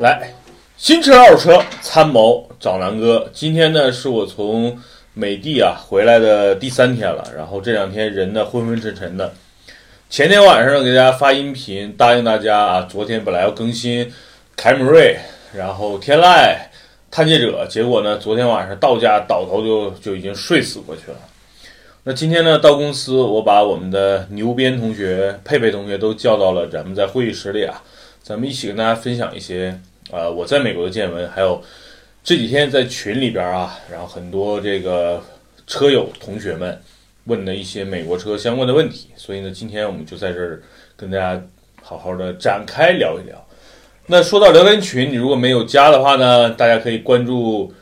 来，新车二手车参谋找南哥。今天呢，是我从美的啊回来的第三天了，然后这两天人呢昏昏沉沉的。前天晚上给大家发音频，答应大家啊，昨天本来要更新凯美瑞，然后天籁、探界者，结果呢，昨天晚上到家倒头就就已经睡死过去了。那今天呢，到公司我把我们的牛鞭同学、佩佩同学都叫到了咱们在会议室里啊，咱们一起跟大家分享一些。呃，我在美国的见闻，还有这几天在群里边啊，然后很多这个车友同学们问的一些美国车相关的问题，所以呢，今天我们就在这儿跟大家好好的展开聊一聊。那说到聊天群，你如果没有加的话呢，大家可以关注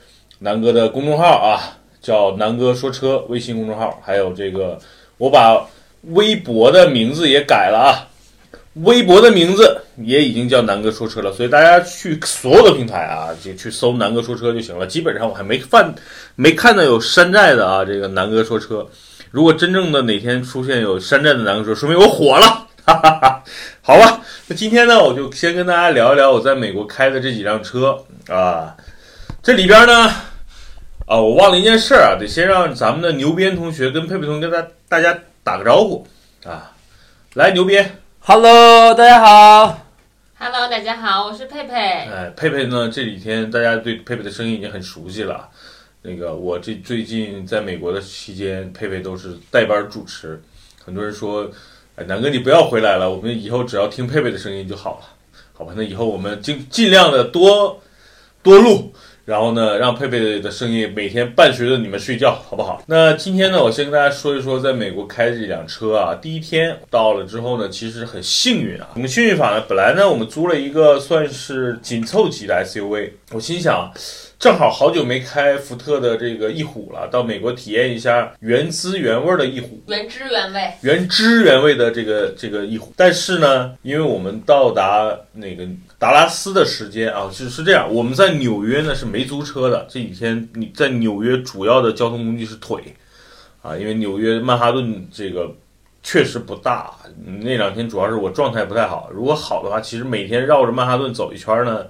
南哥的公众号啊，叫南哥说车微信公众号，还有这个我把微博的名字也改了啊。微博的名字也已经叫南哥说车了，所以大家去所有的平台啊，就去搜南哥说车就行了。基本上我还没犯，没看到有山寨的啊。这个南哥说车，如果真正的哪天出现有山寨的南哥说，说明我火了。哈哈哈。好吧，那今天呢，我就先跟大家聊一聊我在美国开的这几辆车啊。这里边呢，啊，我忘了一件事啊，得先让咱们的牛鞭同学跟佩佩同学跟大大家打个招呼啊。来，牛鞭。Hello，大家好。Hello，大家好，我是佩佩。哎，佩佩呢？这几天大家对佩佩的声音已经很熟悉了。那个，我这最近在美国的期间，佩佩都是代班主持。很多人说，哎，南哥你不要回来了，我们以后只要听佩佩的声音就好了。好吧，那以后我们尽尽量的多多录。然后呢，让佩佩的声音每天伴随着你们睡觉，好不好？那今天呢，我先跟大家说一说在美国开这辆车啊。第一天到了之后呢，其实很幸运啊。我们幸运法呢，本来呢，我们租了一个算是紧凑级的 SUV，我心想。正好好久没开福特的这个翼虎了，到美国体验一下原汁原味的翼虎，原汁原味，原汁原味的这个这个翼虎。但是呢，因为我们到达那个达拉斯的时间啊，是是这样，我们在纽约呢是没租车的。这几天你在纽约主要的交通工具是腿啊，因为纽约曼哈顿这个确实不大。那两天主要是我状态不太好，如果好的话，其实每天绕着曼哈顿走一圈呢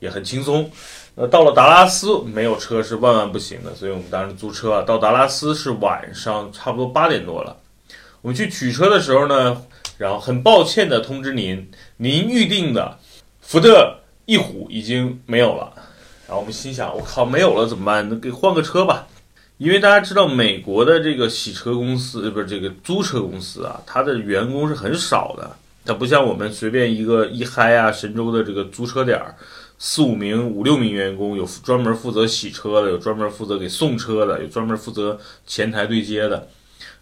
也很轻松。呃，到了达拉斯没有车是万万不行的，所以我们当时租车啊。到达拉斯是晚上差不多八点多了，我们去取车的时候呢，然后很抱歉的通知您，您预定的福特翼虎已经没有了。然后我们心想，我靠，没有了怎么办？那给换个车吧。因为大家知道美国的这个洗车公司，不是这个租车公司啊，它的员工是很少的，它不像我们随便一个一嗨啊、神州的这个租车点儿。四五名、五六名员工，有专门负责洗车的，有专门负责给送车的，有专门负责前台对接的。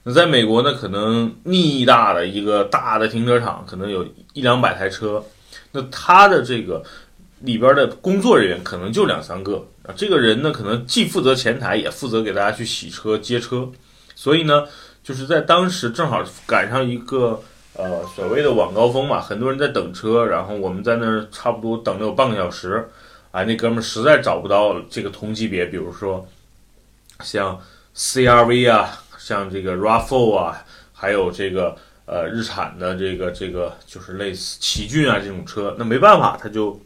那在美国呢，可能密大的一个大的停车场，可能有一两百台车，那他的这个里边的工作人员可能就两三个啊。这个人呢，可能既负责前台，也负责给大家去洗车、接车。所以呢，就是在当时正好赶上一个。呃，所谓的晚高峰嘛，很多人在等车，然后我们在那儿差不多等了有半个小时，啊，那哥们儿实在找不到这个同级别，比如说像 CRV 啊，像这个 RAV4 啊，还有这个呃日产的这个这个就是类似奇骏啊这种车，那没办法，他就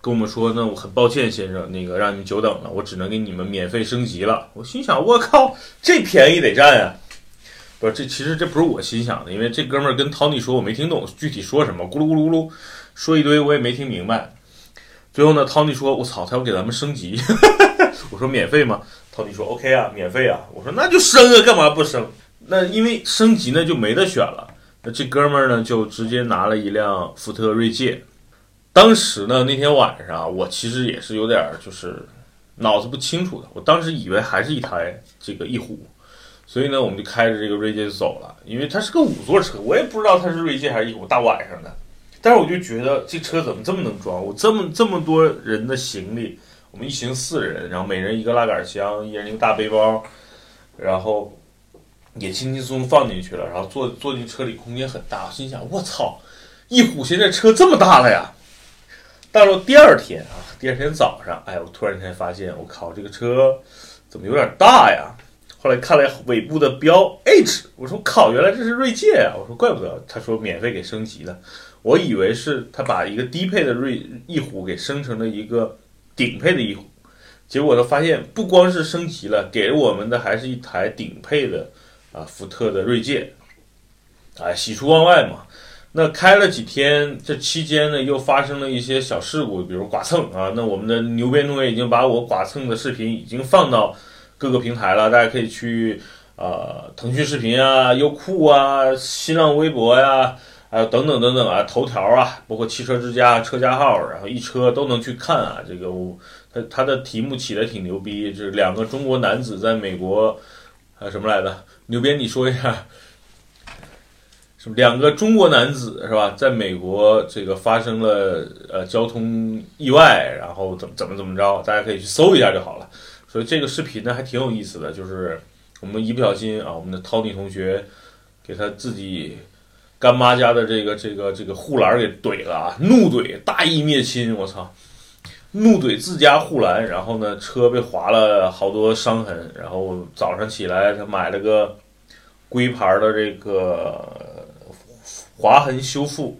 跟我们说，那我很抱歉先生，那个让你们久等了，我只能给你们免费升级了。我心想，我靠，这便宜得占呀。不是这，其实这不是我心想的，因为这哥们儿跟 Tony 说，我没听懂具体说什么，咕噜咕噜咕噜说一堆，我也没听明白。最后呢，Tony 说：“我操，他要给咱们升级。”我说：“免费吗？”Tony 说：“OK 啊，免费啊。”我说：“那就升啊，干嘛不升？那因为升级呢就没得选了。那这哥们儿呢就直接拿了一辆福特锐界。当时呢那天晚上，我其实也是有点就是脑子不清楚的，我当时以为还是一台这个翼虎。所以呢，我们就开着这个锐界就走了，因为它是个五座车，我也不知道它是锐界还是翼虎。大晚上的，但是我就觉得这车怎么这么能装？我这么这么多人的行李，我们一行四人，然后每人一个拉杆箱，一人一个大背包，然后也轻轻松松放进去了，然后坐坐进车里空间很大，心想我操，翼虎现在车这么大了呀！到了第二天啊，第二天早上，哎，我突然间发现，我靠，这个车怎么有点大呀？后来看了尾部的标 H，我说靠，原来这是锐界啊！我说怪不得，他说免费给升级的，我以为是他把一个低配的锐翼虎给升成了一个顶配的翼虎，结果他发现不光是升级了，给我们的还是一台顶配的啊福特的锐界，啊喜出望外嘛。那开了几天，这期间呢又发生了一些小事故，比如剐蹭啊。那我们的牛鞭同学已经把我剐蹭的视频已经放到各个平台了，大家可以去啊腾讯视频啊、优酷啊、新浪微博呀，还有等等等等啊，头条啊，包括汽车之家、车家号，然后一车都能去看啊。这个我它它的题目起的挺牛逼，就是两个中国男子在美国啊什么来的？牛鞭你说一下。是两个中国男子是吧，在美国这个发生了呃交通意外，然后怎么怎么怎么着，大家可以去搜一下就好了。所以这个视频呢还挺有意思的，就是我们一不小心啊，我们的 Tony 同学给他自己干妈家的这个这个这个护栏给怼了啊，怒怼大义灭亲，我操，怒怼自家护栏，然后呢车被划了好多伤痕，然后早上起来他买了个龟牌的这个。划痕修复，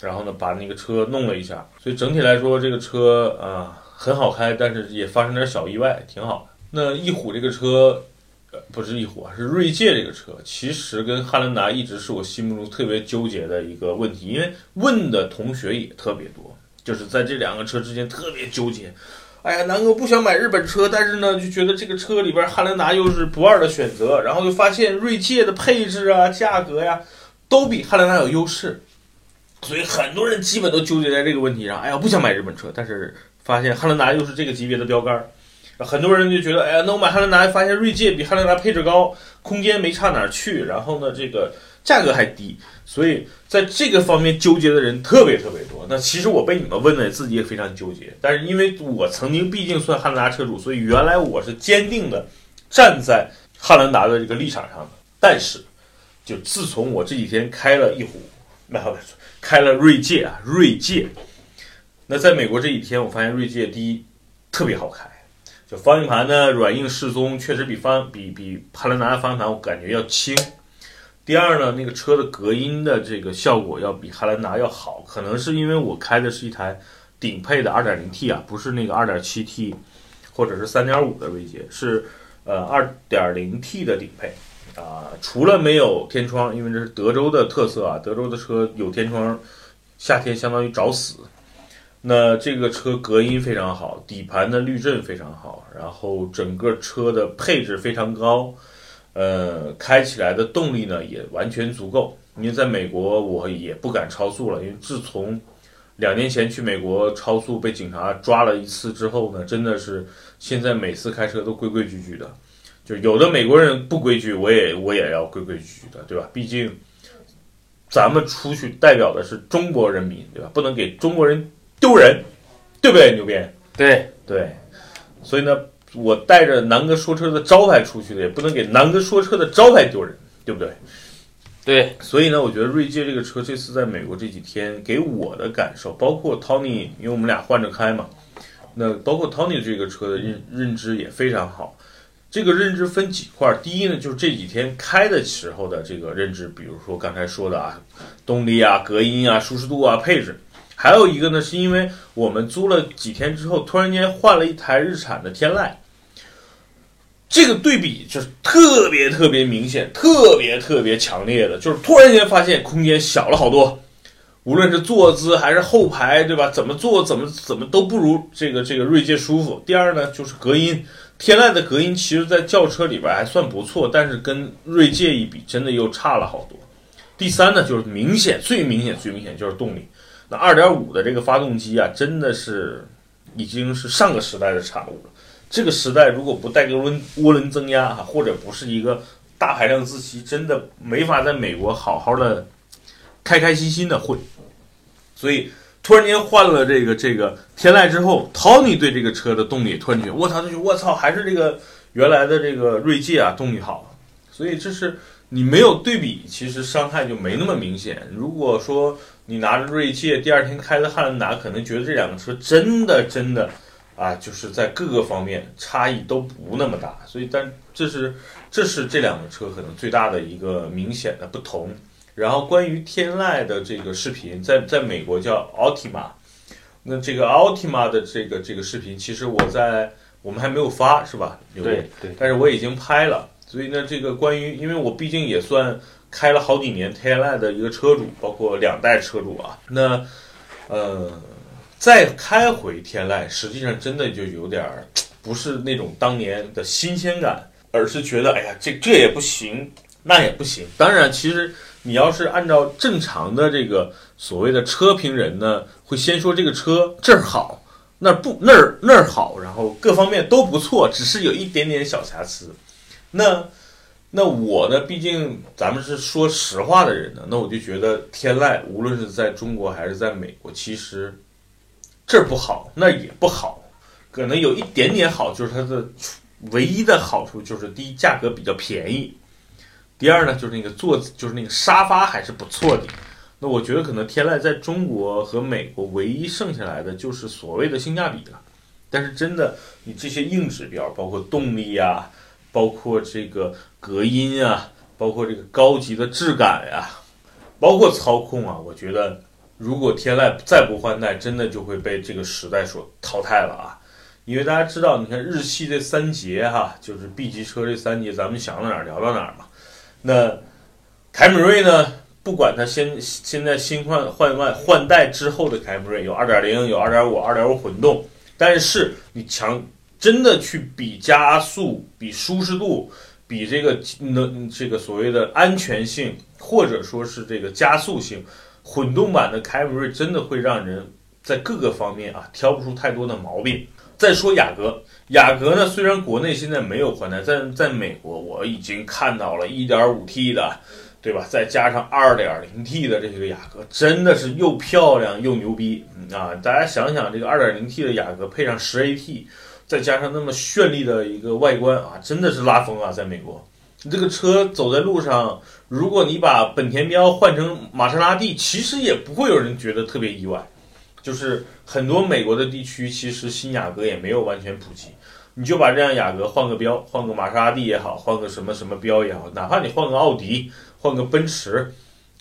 然后呢，把那个车弄了一下，所以整体来说，这个车啊很好开，但是也发生点小意外，挺好的。那翼虎这个车，呃，不是翼虎，是锐界这个车，其实跟汉兰达一直是我心目中特别纠结的一个问题，因为问的同学也特别多，就是在这两个车之间特别纠结。哎呀，南哥不想买日本车，但是呢，就觉得这个车里边汉兰达又是不二的选择，然后就发现锐界的配置啊、价格呀。都比汉兰达有优势，所以很多人基本都纠结在这个问题上。哎呀，不想买日本车，但是发现汉兰达又是这个级别的标杆，很多人就觉得，哎呀，那我买汉兰达，发现锐界比汉兰达配置高，空间没差哪儿去，然后呢，这个价格还低，所以在这个方面纠结的人特别特别多。那其实我被你们问的，自己也非常纠结。但是因为我曾经毕竟算汉兰达车主，所以原来我是坚定的站在汉兰达的这个立场上的。但是。就自从我这几天开了一壶，没有开了锐界啊，锐界。那在美国这几天，我发现锐界第一特别好开，就方向盘呢软硬适中，确实比方比比汉兰达的方向盘我感觉要轻。第二呢，那个车的隔音的这个效果要比汉兰达要好，可能是因为我开的是一台顶配的 2.0T 啊，不是那个 2.7T 或者是3.5的锐界，是呃 2.0T 的顶配。啊，除了没有天窗，因为这是德州的特色啊，德州的车有天窗，夏天相当于找死。那这个车隔音非常好，底盘的滤震非常好，然后整个车的配置非常高，呃，开起来的动力呢也完全足够。因为在美国我也不敢超速了，因为自从两年前去美国超速被警察抓了一次之后呢，真的是现在每次开车都规规矩矩的。就有的美国人不规矩，我也我也要规规矩矩的，对吧？毕竟咱们出去代表的是中国人民，对吧？不能给中国人丢人，对不对？牛鞭？对对，所以呢，我带着南哥说车的招牌出去的，也不能给南哥说车的招牌丢人，对不对？对，所以呢，我觉得锐界这个车这次在美国这几天给我的感受，包括 Tony，因为我们俩换着开嘛，那包括 Tony 这个车的认认知也非常好。这个认知分几块儿，第一呢，就是这几天开的时候的这个认知，比如说刚才说的啊，动力啊、隔音啊、舒适度啊、配置，还有一个呢，是因为我们租了几天之后，突然间换了一台日产的天籁，这个对比就是特别特别明显、特别特别强烈的，就是突然间发现空间小了好多，无论是坐姿还是后排，对吧？怎么坐怎么怎么都不如这个这个锐界舒服。第二呢，就是隔音。天籁的隔音其实，在轿车里边还算不错，但是跟锐界一比，真的又差了好多。第三呢，就是明显最明显最明显就是动力。那二点五的这个发动机啊，真的是已经是上个时代的产物了。这个时代如果不带个涡涡轮增压哈，或者不是一个大排量自吸，真的没法在美国好好的开开心心的混。所以。突然间换了这个这个天籁之后，Tony 对这个车的动力突然觉得，我操，他就我操，还是这个原来的这个锐界啊，动力好。所以这是你没有对比，其实伤害就没那么明显。如果说你拿着锐界，第二天开的汉兰达，可能觉得这两个车真的真的啊，就是在各个方面差异都不那么大，所以但这是这是这两个车可能最大的一个明显的不同。然后关于天籁的这个视频，在在美国叫 Altima，那这个 Altima 的这个这个视频，其实我在我们还没有发是吧？刘对对，但是我已经拍了，所以呢，这个关于，因为我毕竟也算开了好几年天籁的一个车主，包括两代车主啊，那呃，再开回天籁，实际上真的就有点儿不是那种当年的新鲜感，而是觉得哎呀，这这也不行，那也不行。当然，其实你要是按照正常的这个所谓的车评人呢，会先说这个车这儿好。那儿不那儿那儿好，然后各方面都不错，只是有一点点小瑕疵。那那我呢？毕竟咱们是说实话的人呢，那我就觉得天籁无论是在中国还是在美国，其实这儿不好，那也不好，可能有一点点好，就是它的唯一的好处就是第一价格比较便宜，第二呢就是那个座就是那个沙发还是不错的。那我觉得可能天籁在中国和美国唯一剩下来的就是所谓的性价比了，但是真的你这些硬指标，包括动力啊，包括这个隔音啊，包括这个高级的质感呀，包括操控啊，我觉得如果天籁再不换代，真的就会被这个时代所淘汰了啊！因为大家知道，你看日系这三杰哈，就是 B 级车这三杰，咱们想到哪儿聊到哪儿嘛。那凯美瑞呢？不管它现现在新换换换换代之后的凯美瑞有二点零有二点五二点五混动，但是你强真的去比加速、比舒适度、比这个能这个所谓的安全性，或者说是这个加速性，混动版的凯美瑞真的会让人在各个方面啊挑不出太多的毛病。再说雅阁，雅阁呢虽然国内现在没有换代，在在美国我已经看到了一点五 T 的。对吧？再加上 2.0T 的这个雅阁，真的是又漂亮又牛逼啊！大家想想，这个 2.0T 的雅阁配上 10AT，再加上那么绚丽的一个外观啊，真的是拉风啊！在美国，这个车走在路上，如果你把本田标换成玛莎拉蒂，其实也不会有人觉得特别意外。就是很多美国的地区，其实新雅阁也没有完全普及。你就把这辆雅阁换个标，换个玛莎拉蒂也好，换个什么什么标也好，哪怕你换个奥迪。换个奔驰，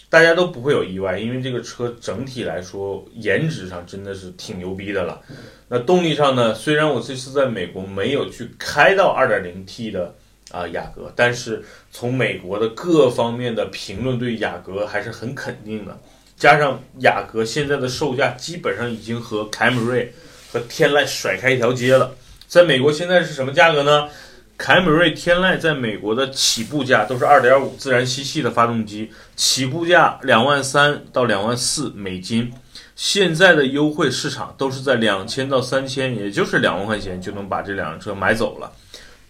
大家都不会有意外，因为这个车整体来说颜值上真的是挺牛逼的了。那动力上呢？虽然我这次在美国没有去开到 2.0T 的啊雅阁，但是从美国的各方面的评论对雅阁还是很肯定的。加上雅阁现在的售价基本上已经和凯美瑞和天籁甩开一条街了，在美国现在是什么价格呢？凯美瑞、天籁在美国的起步价都是2.5自然吸气的发动机，起步价两万三到两万四美金。现在的优惠市场都是在两千到三千，也就是两万块钱就能把这两辆车买走了。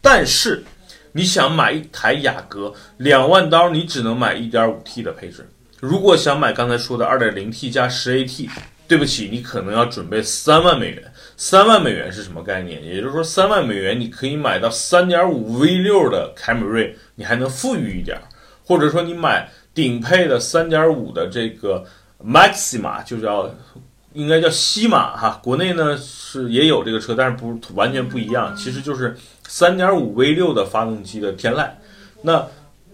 但是你想买一台雅阁，两万刀你只能买 1.5T 的配置。如果想买刚才说的 2.0T 加 10AT。对不起，你可能要准备三万美元。三万美元是什么概念？也就是说，三万美元你可以买到三点五 V 六的凯美瑞，你还能富裕一点，或者说你买顶配的三点五的这个 Maxima，就叫应该叫西马哈。国内呢是也有这个车，但是不完全不一样，其实就是三点五 V 六的发动机的天籁。那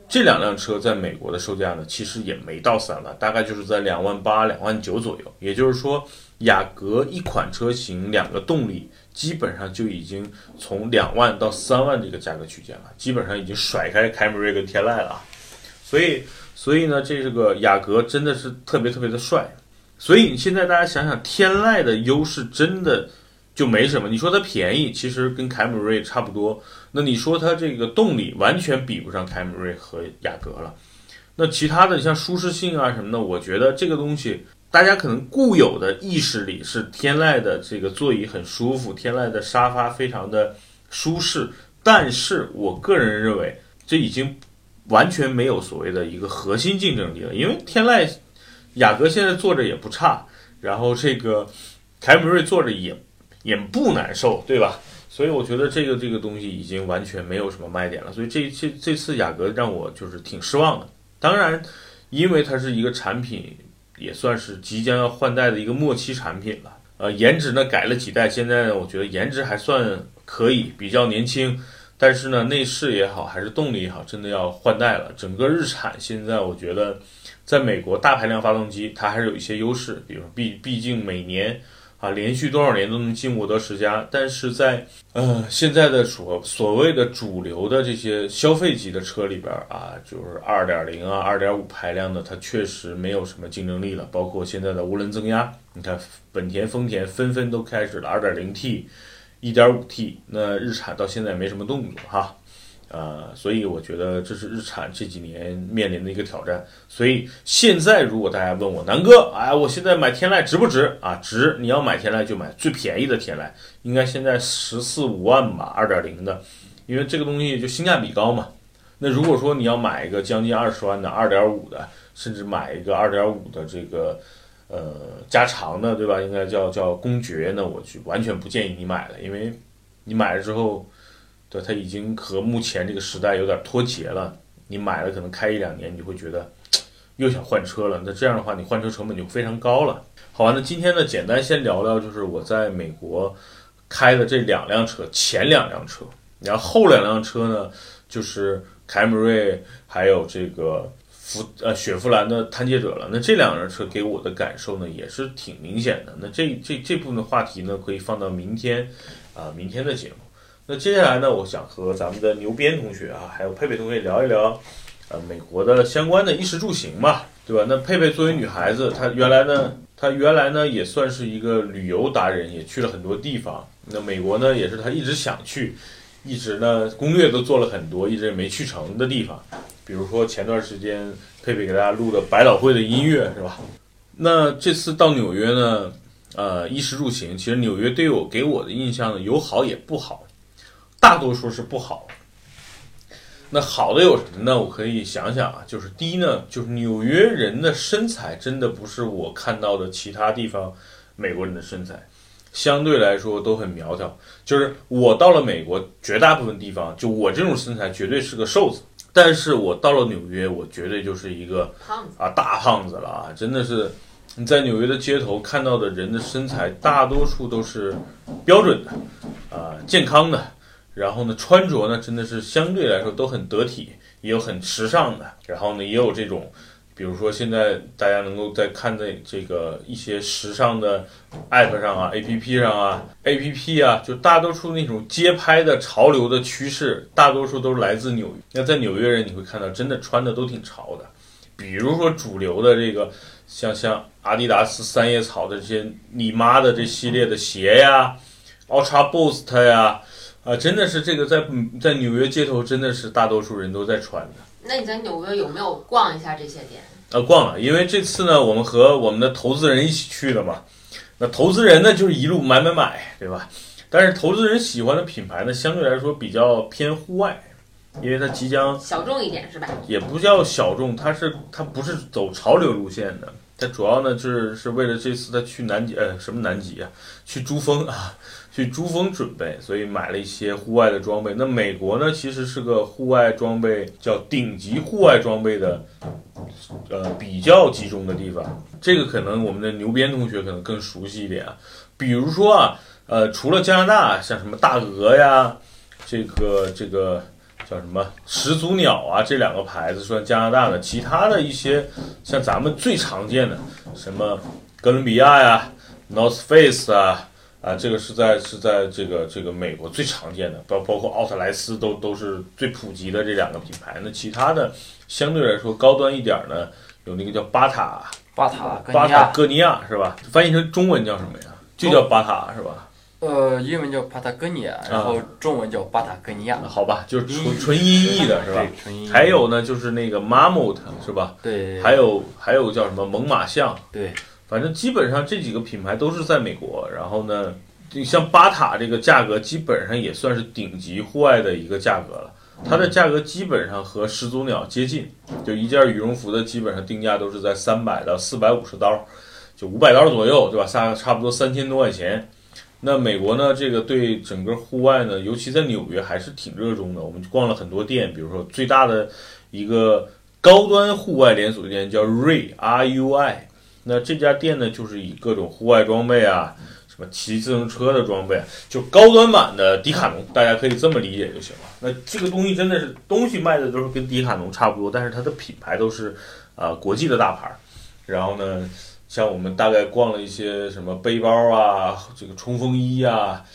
这两辆车在美国的售价呢，其实也没到三万，大概就是在两万八、两万九左右。也就是说，雅阁一款车型两个动力，基本上就已经从两万到三万这个价格区间了，基本上已经甩开凯美瑞跟天籁了。所以，所以呢，这个雅阁真的是特别特别的帅。所以现在大家想想，天籁的优势真的。就没什么。你说它便宜，其实跟凯美瑞差不多。那你说它这个动力完全比不上凯美瑞和雅阁了。那其他的像舒适性啊什么的，我觉得这个东西大家可能固有的意识里是天籁的这个座椅很舒服，天籁的沙发非常的舒适。但是我个人认为，这已经完全没有所谓的一个核心竞争力了。因为天籁、雅阁现在坐着也不差，然后这个凯美瑞坐着也。也不难受，对吧？所以我觉得这个这个东西已经完全没有什么卖点了。所以这这这次雅阁让我就是挺失望的。当然，因为它是一个产品，也算是即将要换代的一个末期产品了。呃，颜值呢改了几代，现在，我觉得颜值还算可以，比较年轻。但是呢，内饰也好，还是动力也好，真的要换代了。整个日产现在，我觉得在美国大排量发动机它还是有一些优势，比如毕毕竟每年啊连续多少年都能进摩德十家，但是在呃现在的所所谓的主流的这些消费级的车里边啊，就是二点零啊、二点五排量的，它确实没有什么竞争力了。包括现在的涡轮增压，你看本田、丰田纷纷都开始了二点零 T。一点五 T，那日产到现在没什么动作哈，呃，所以我觉得这是日产这几年面临的一个挑战。所以现在如果大家问我南哥，哎，我现在买天籁值不值啊？值！你要买天籁就买最便宜的天籁，应该现在十四五万吧，二点零的，因为这个东西就性价比高嘛。那如果说你要买一个将近二十万的二点五的，甚至买一个二点五的这个。呃，加长的对吧？应该叫叫公爵呢，我去完全不建议你买了，因为你买了之后，它已经和目前这个时代有点脱节了。你买了可能开一两年，你就会觉得又想换车了。那这样的话，你换车成本就非常高了。好吧，那今天呢，简单先聊聊，就是我在美国开的这两辆车，前两辆车，然后后两辆车呢，就是凯美瑞，还有这个。福呃雪佛兰的探界者了，那这两辆车给我的感受呢也是挺明显的。那这这这部分的话题呢可以放到明天，啊明天的节目。那接下来呢，我想和咱们的牛鞭同学啊，还有佩佩同学聊一聊，呃美国的相关的衣食住行嘛，对吧？那佩佩作为女孩子，她原来呢，她原来呢也算是一个旅游达人，也去了很多地方。那美国呢也是她一直想去，一直呢攻略都做了很多，一直也没去成的地方。比如说前段时间佩佩给大家录的百老汇的音乐是吧？那这次到纽约呢，呃，衣食住行，其实纽约对我给我的印象呢有好也不好，大多数是不好。那好的有什么呢？我可以想想啊，就是第一呢，就是纽约人的身材真的不是我看到的其他地方美国人的身材，相对来说都很苗条。就是我到了美国，绝大部分地方，就我这种身材绝对是个瘦子。但是我到了纽约，我绝对就是一个胖子啊大胖子了啊！真的是，你在纽约的街头看到的人的身材，大多数都是标准的，啊健康的，然后呢穿着呢真的是相对来说都很得体，也有很时尚的，然后呢也有这种。比如说，现在大家能够在看的这个一些时尚的 app 上啊，app 上啊，app 啊，就大多数那种街拍的潮流的趋势，大多数都是来自纽约。那在纽约人，你会看到真的穿的都挺潮的。比如说主流的这个，像像阿迪达斯三叶草的这些你妈的这系列的鞋呀，Ultra Boost 呀，真的是这个在在纽约街头真的是大多数人都在穿的。那你在纽约有没有逛一下这些店？呃，逛了，因为这次呢，我们和我们的投资人一起去的嘛。那投资人呢，就是一路买买买，对吧？但是投资人喜欢的品牌呢，相对来说比较偏户外，因为它即将小众一点，是吧？也不叫小众，它是它不是走潮流路线的，它主要呢就是是为了这次他去南极，呃，什么南极啊？去珠峰啊。去珠峰准备，所以买了一些户外的装备。那美国呢，其实是个户外装备叫顶级户外装备的，呃，比较集中的地方。这个可能我们的牛鞭同学可能更熟悉一点啊。比如说啊，呃，除了加拿大，像什么大鹅呀，这个这个叫什么始祖鸟啊，这两个牌子算加拿大的。其他的一些像咱们最常见的，什么哥伦比亚呀，North Face 啊。啊，这个是在是在这个这个美国最常见的，包包括奥特莱斯都都是最普及的这两个品牌。那其他的相对来说高端一点呢，有那个叫巴塔巴塔巴塔哥尼亚是吧？翻译成中文叫什么呀？就叫巴塔是吧？呃，英文叫巴塔哥尼亚，然后中文叫巴塔哥尼亚。好吧，就是纯纯音译的是吧？纯音译。还有呢，就是那个 Mammoth 是吧？对。还有还有叫什么猛犸象？对。反正基本上这几个品牌都是在美国，然后呢，像巴塔这个价格基本上也算是顶级户外的一个价格了。它的价格基本上和始祖鸟接近，就一件羽绒服的基本上定价都是在三百到四百五十刀，就五百刀左右，对吧？差差不多三千多块钱。那美国呢，这个对整个户外呢，尤其在纽约还是挺热衷的。我们逛了很多店，比如说最大的一个高端户外连锁店叫 RUI R U I。那这家店呢，就是以各种户外装备啊，什么骑自行车的装备，就高端版的迪卡侬，大家可以这么理解就行了。那这个东西真的是东西卖的都是跟迪卡侬差不多，但是它的品牌都是啊、国际的大牌。然后呢，像我们大概逛了一些什么背包啊，这个冲锋衣啊。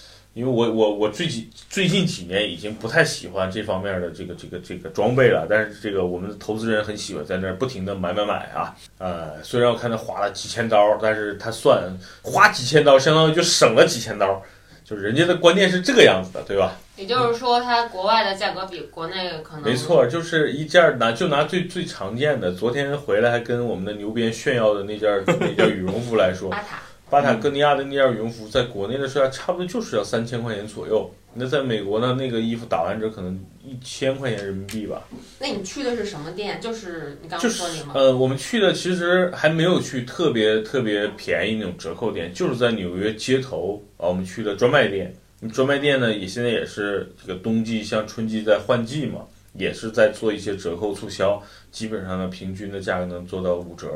因为我我我最近最近几年已经不太喜欢这方面的这个这个这个装备了，但是这个我们的投资人很喜欢在那儿不停的买买买啊，呃，虽然我看他花了几千刀，但是他算花几千刀，相当于就省了几千刀，就是人家的观念是这个样子的，对吧？也就是说，它国外的价格比国内可能没错，就是一件儿拿就拿最最常见的，昨天回来还跟我们的牛鞭炫耀的那件儿那件羽绒服来说，巴塔巴塔哥尼亚的那件羽绒服在国内的售价差不多就是要三千块钱左右，那在美国呢，那个衣服打完折可能一千块钱人民币吧。那你去的是什么店？就是你刚刚说那个吗？呃，我们去的其实还没有去特别特别便宜那种折扣店，就是在纽约街头啊，我们去的专卖店。专卖店呢，也现在也是这个冬季像春季在换季嘛，也是在做一些折扣促销，基本上呢平均的价格能做到五折，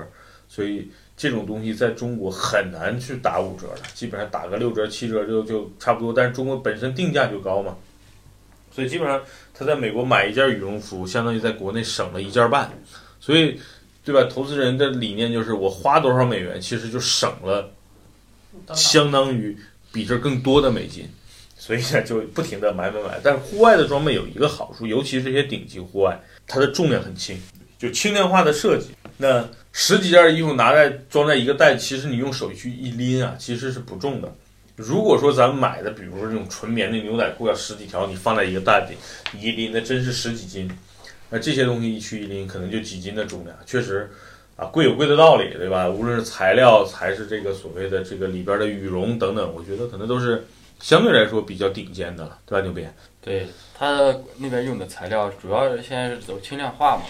所以这种东西在中国很难去打五折的，基本上打个六折七折就就差不多。但是中国本身定价就高嘛，所以基本上他在美国买一件羽绒服，相当于在国内省了一件半，所以对吧？投资人的理念就是我花多少美元，其实就省了相当于比这更多的美金，所以呢就不停的买买买。但是户外的装备有一个好处，尤其是这些顶级户外，它的重量很轻，就轻量化的设计。那十几件衣服拿在装在一个袋，其实你用手去一拎啊，其实是不重的。如果说咱们买的，比如说这种纯棉的牛仔裤要十几条，你放在一个袋里，你一拎那真是十几斤。那这些东西一去一拎，可能就几斤的重量，确实啊，贵有贵的道理，对吧？无论是材料还是这个所谓的这个里边的羽绒等等，我觉得可能都是相对来说比较顶尖的了，对吧？牛鞭？对，它那边用的材料主要现在是走轻量化嘛。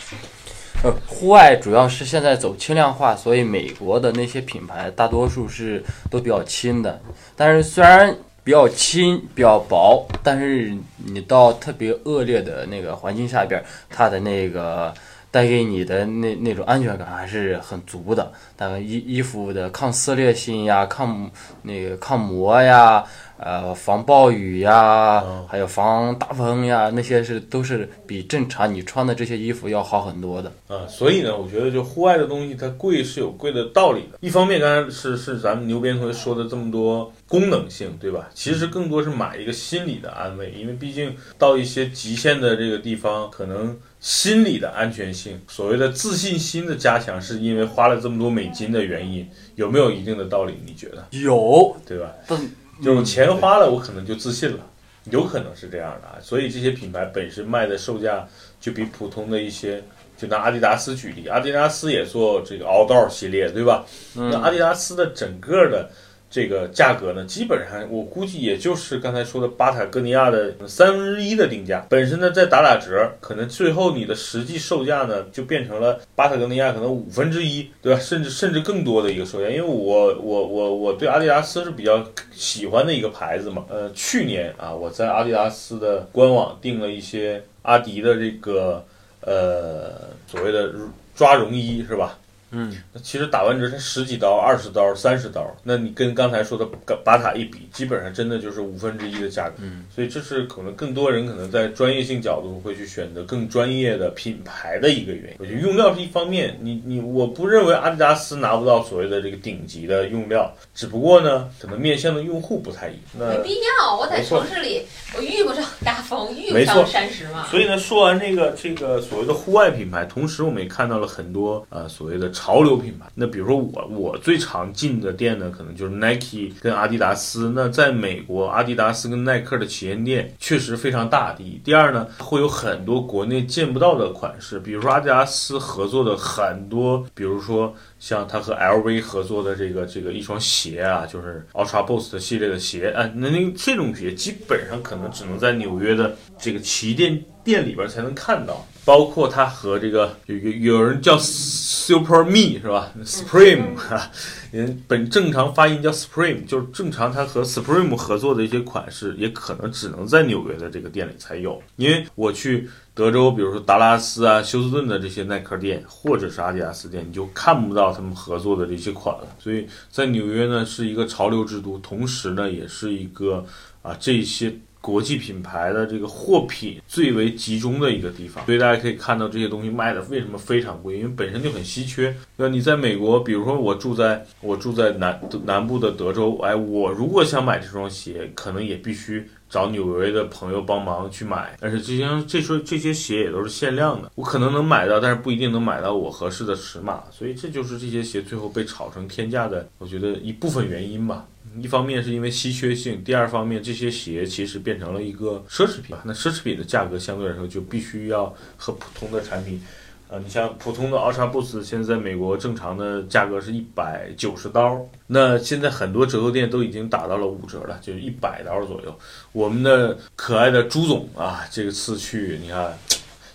户外主要是现在走轻量化，所以美国的那些品牌大多数是都比较轻的。但是虽然比较轻、比较薄，但是你到特别恶劣的那个环境下边，它的那个带给你的那那种安全感还是很足的。大概衣衣服的抗撕裂性呀、抗那个抗磨呀、呃防暴雨呀，嗯还有防大风呀，那些是都是比正常你穿的这些衣服要好很多的。啊，所以呢，我觉得就户外的东西它贵是有贵的道理的。一方面，刚才是是咱们牛鞭同学说的这么多功能性，对吧？其实更多是买一个心理的安慰，因为毕竟到一些极限的这个地方，可能心理的安全性，所谓的自信心的加强，是因为花了这么多美金的原因，有没有一定的道理？你觉得，有，对吧？但就是钱花了，我可能就自信了，有可能是这样的啊。所以这些品牌本身卖的售价就比普通的一些，就拿阿迪达斯举例，阿迪达斯也做这个 outdoor 系列，对吧？那阿迪达斯的整个的这个价格呢，基本上我估计也就是刚才说的巴塔哥尼亚的三分之一的定价。本身呢再打打折，可能最后你的实际售价呢就变成了巴塔哥尼亚可能五分之一，对吧？甚至甚至更多的一个售价。因为我我我我对阿迪达斯是比较喜欢的一个牌子嘛。呃，去年啊，我在阿迪达斯的官网订了一些阿迪的这个呃所谓的抓绒衣，是吧？嗯，那其实打完折才十几刀、二十刀、三十刀，那你跟刚才说的巴塔一比，基本上真的就是五分之一的价格。嗯，所以这是可能更多人可能在专业性角度会去选择更专业的品牌的一个原因。我觉得用料是一方面，你你我不认为阿迪达斯拿不到所谓的这个顶级的用料，只不过呢，可能面向的用户不太一样。那没必要，我在城市里，我遇不上大风，遇不没错上山石嘛。所以呢，说完这个这个所谓的户外品牌，同时我们也看到了很多呃所谓的潮流品牌。那比如说我我最常进的店呢，可能就是 Nike 跟阿迪达斯。那在美国，阿迪达斯跟耐克的旗舰店确实非常大。第一，第二呢，会有很多国内见不到的款式，比如说阿迪达斯合作的很多，比如说像他和 LV 合作的这个这个一双鞋啊，就是 Ultra Boost 系列的鞋啊，那那这种鞋基本上可能只能在纽约的这个旗舰店里边才能看到。包括它和这个有有有人叫 Super Me 是吧？Supreme 哈，人本正常发音叫 Supreme，就是正常它和 Supreme 合作的一些款式，也可能只能在纽约的这个店里才有。因为我去德州，比如说达拉斯啊、休斯顿的这些耐克店，或者是阿迪达斯店，你就看不到他们合作的这些款了。所以在纽约呢，是一个潮流之都，同时呢，也是一个啊这些。国际品牌的这个货品最为集中的一个地方，所以大家可以看到这些东西卖的为什么非常贵，因为本身就很稀缺。那你在美国，比如说我住在我住在南南部的德州，哎，我如果想买这双鞋，可能也必须找纽约的朋友帮忙去买。而且这些这双这些鞋也都是限量的，我可能能买到，但是不一定能买到我合适的尺码。所以这就是这些鞋最后被炒成天价的，我觉得一部分原因吧。一方面是因为稀缺性，第二方面这些鞋其实变成了一个奢侈品，那奢侈品的价格相对来说就必须要和普通的产品，呃，你像普通的 Ultra Boost，现在美国正常的价格是一百九十刀，那现在很多折扣店都已经打到了五折了，就是一百刀左右。我们的可爱的朱总啊，这个次去你看，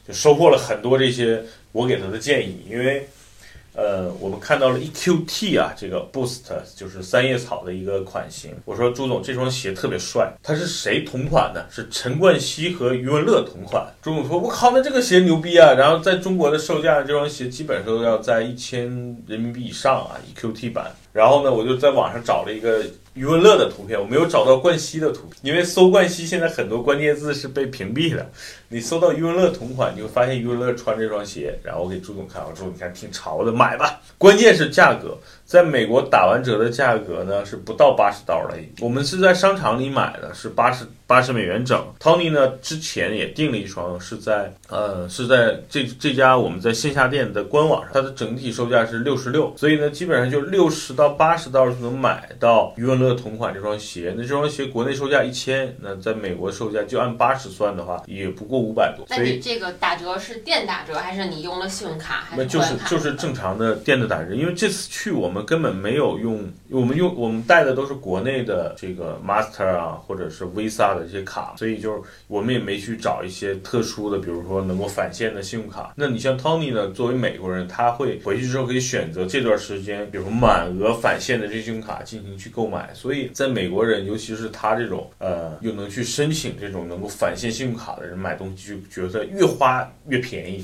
就收获了很多这些我给他的建议，因为。呃，我们看到了 EQT 啊，这个 Boost 就是三叶草的一个款型。我说朱总，这双鞋特别帅，它是谁同款呢？是陈冠希和余文乐同款。朱总说：“我靠，那这个鞋牛逼啊！”然后在中国的售价，这双鞋基本上都要在一千人民币以上啊，EQT 版。然后呢，我就在网上找了一个。余文乐的图片，我没有找到冠希的图，因为搜冠希现在很多关键字是被屏蔽的。你搜到余文乐同款，你会发现余文乐穿这双鞋，然后我给朱总看，我说你看挺潮的，买吧。关键是价格。在美国打完折的价格呢是不到八十刀了，我们是在商场里买的，是八十八十美元整。Tony 呢之前也订了一双，是在呃是在这这家我们在线下店的官网上，它的整体售价是六十六，所以呢基本上就六十到八十刀就能买到余文乐同款这双鞋。那这双鞋国内售价一千，那在美国售价就按八十算的话，也不过五百多。那你这个打折是店打折还是你用了信用卡还是？那就是就是正常的店的打折，因为这次去我们。根本没有用，我们用我们带的都是国内的这个 Master 啊，或者是 Visa 的这些卡，所以就是我们也没去找一些特殊的，比如说能够返现的信用卡。那你像 Tony 呢，作为美国人，他会回去之后可以选择这段时间，比如满额返现的这些信用卡进行去购买。所以在美国人，尤其是他这种呃又能去申请这种能够返现信用卡的人，买东西就觉得越花越便宜。